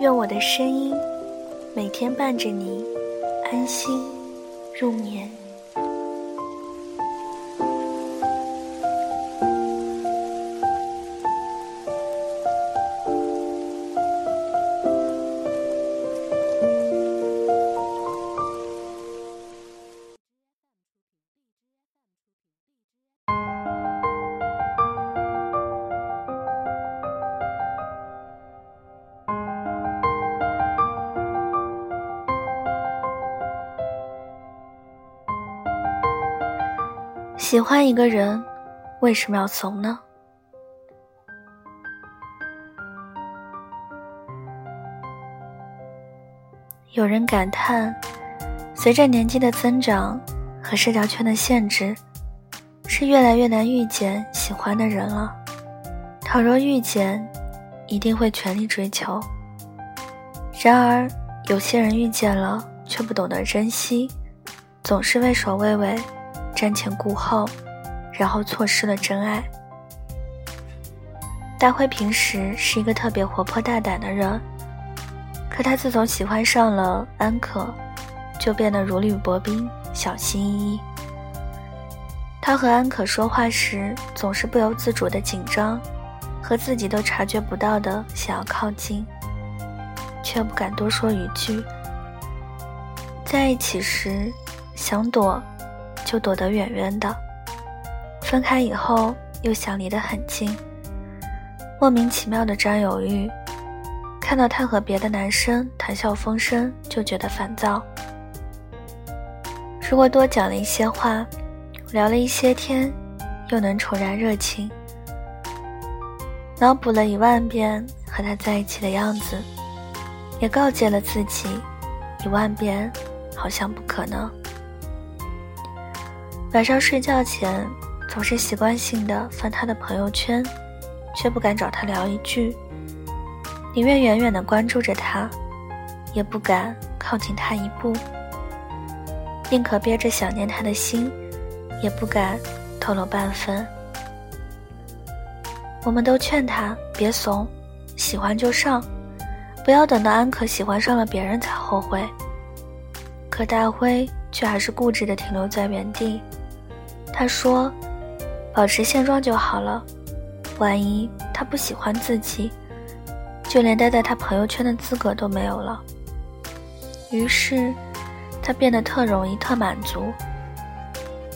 愿我的声音每天伴着你安心入眠。喜欢一个人，为什么要怂呢？有人感叹，随着年纪的增长和社交圈的限制，是越来越难遇见喜欢的人了。倘若遇见，一定会全力追求。然而，有些人遇见了却不懂得珍惜，总是畏首畏尾。瞻前顾后，然后错失了真爱。大辉平时是一个特别活泼大胆的人，可他自从喜欢上了安可，就变得如履薄冰，小心翼翼。他和安可说话时，总是不由自主的紧张，和自己都察觉不到的想要靠近，却不敢多说一句。在一起时，想躲。就躲得远远的，分开以后又想离得很近，莫名其妙的占有欲。看到他和别的男生谈笑风生，就觉得烦躁。如果多讲了一些话，聊了一些天，又能重燃热情。脑补了一万遍和他在一起的样子，也告诫了自己一万遍，好像不可能。晚上睡觉前，总是习惯性的翻他的朋友圈，却不敢找他聊一句，宁愿远远的关注着他，也不敢靠近他一步，宁可憋着想念他的心，也不敢透露半分。我们都劝他别怂，喜欢就上，不要等到安可喜欢上了别人才后悔。可大辉却还是固执的停留在原地。他说：“保持现状就好了，万一他不喜欢自己，就连待在他朋友圈的资格都没有了。”于是，他变得特容易、特满足，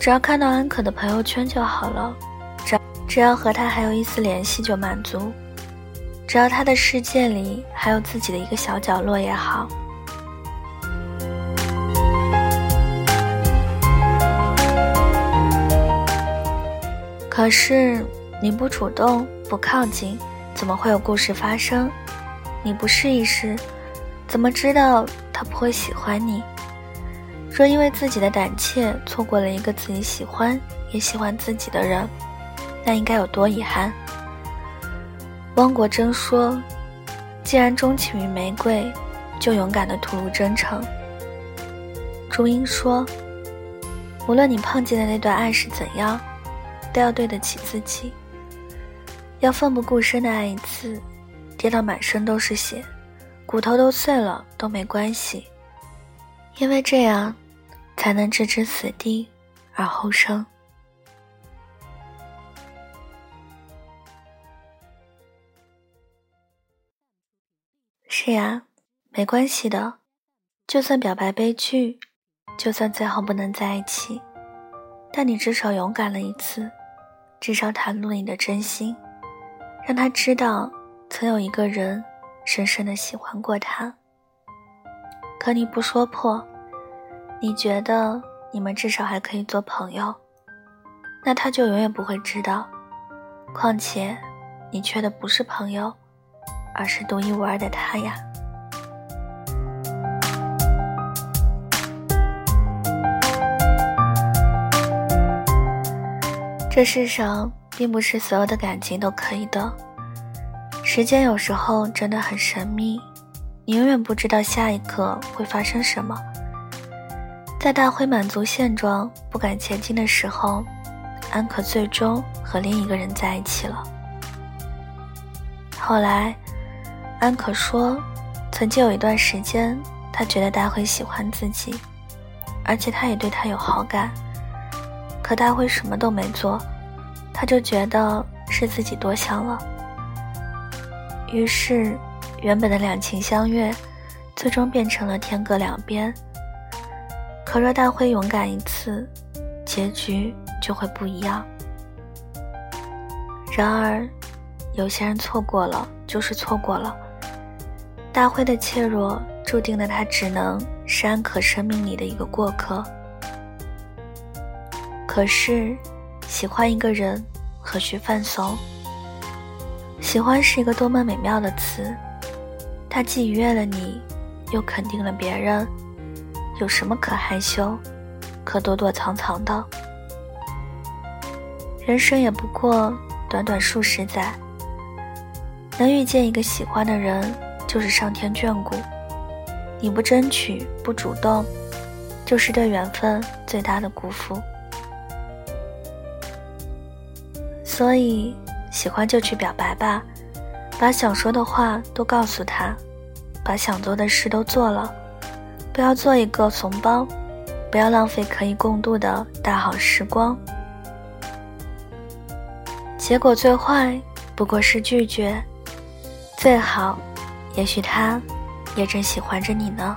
只要看到安可的朋友圈就好了，只只要和他还有一丝联系就满足，只要他的世界里还有自己的一个小角落也好。可是你不主动不靠近，怎么会有故事发生？你不试一试，怎么知道他不会喜欢你？若因为自己的胆怯错过了一个自己喜欢也喜欢自己的人，那应该有多遗憾？汪国真说：“既然钟情于玫瑰，就勇敢的吐露真诚。”朱茵说：“无论你碰见的那段爱是怎样。”都要对得起自己，要奋不顾身的爱一次，跌到满身都是血，骨头都碎了都没关系，因为这样，才能置之死地而后生。是呀，没关系的，就算表白悲剧，就算最后不能在一起，但你至少勇敢了一次。至少袒露你的真心，让他知道曾有一个人深深的喜欢过他。可你不说破，你觉得你们至少还可以做朋友，那他就永远不会知道。况且，你缺的不是朋友，而是独一无二的他呀。这世上并不是所有的感情都可以的，时间有时候真的很神秘，你永远不知道下一刻会发生什么。在大辉满足现状、不敢前进的时候，安可最终和另一个人在一起了。后来，安可说，曾经有一段时间，他觉得大辉喜欢自己，而且他也对他有好感。可大辉什么都没做，他就觉得是自己多想了。于是，原本的两情相悦，最终变成了天各两边。可若大辉勇敢一次，结局就会不一样。然而，有些人错过了就是错过了。大辉的怯弱，注定了他只能是安可生命里的一个过客。可是，喜欢一个人何须犯怂？喜欢是一个多么美妙的词，它既愉悦了你，又肯定了别人。有什么可害羞、可躲躲藏藏的？人生也不过短短数十载，能遇见一个喜欢的人，就是上天眷顾。你不争取、不主动，就是对缘分最大的辜负。所以，喜欢就去表白吧，把想说的话都告诉他，把想做的事都做了，不要做一个怂包，不要浪费可以共度的大好时光。结果最坏不过是拒绝，最好，也许他也正喜欢着你呢。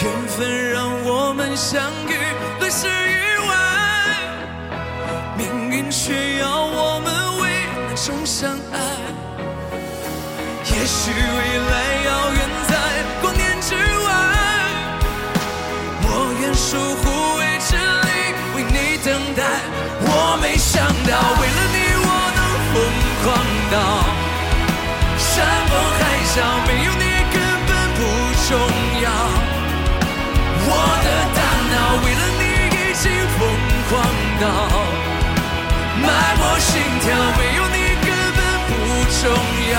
缘分让我们相遇，乱世以外，命运却要我们为难中相爱。也许未来。遥远在光年之外，我愿守护未知里为你等待。我没想到，为了你我能疯狂到山崩海啸，没有你根本不重要。我的大脑为了你已经疯狂到脉搏心跳，没有你根本不重要。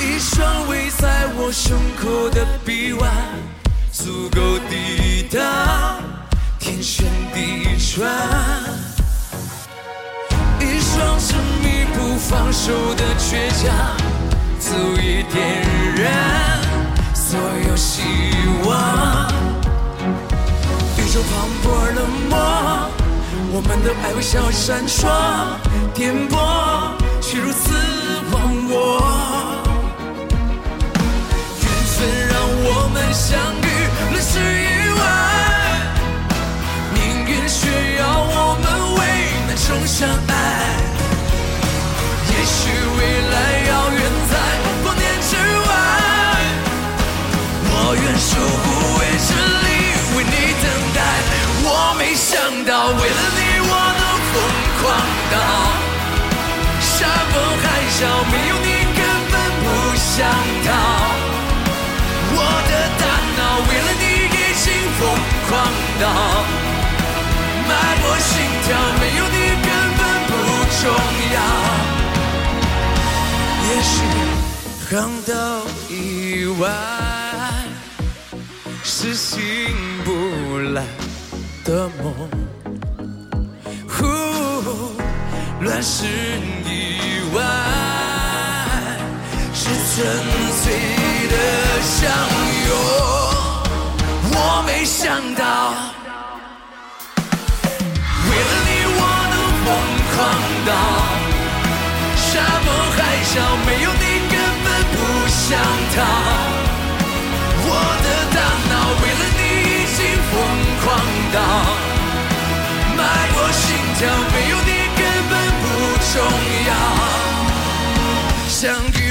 一双围在我胸口的臂弯，足够抵挡天旋地转。一双执迷不放手的倔强，足以点燃。所有希望，宇宙磅礴冷漠，我们的爱微笑闪烁，颠簸却如此忘我。缘分让我们相遇，乱世以外，命运却要我们为难中相爱。也许未来到，为了你我能疯狂到山崩海啸，没有你根本不想逃。我的大脑为了你已经疯狂到脉搏心跳，没有你根本不重要。也许航道以外。是醒不来的梦。呼，乱世意外，是纯粹的相拥。我没想到，为了你我能疯狂到山盟海誓，没有你根本不想逃。没有你根本不重要。相遇。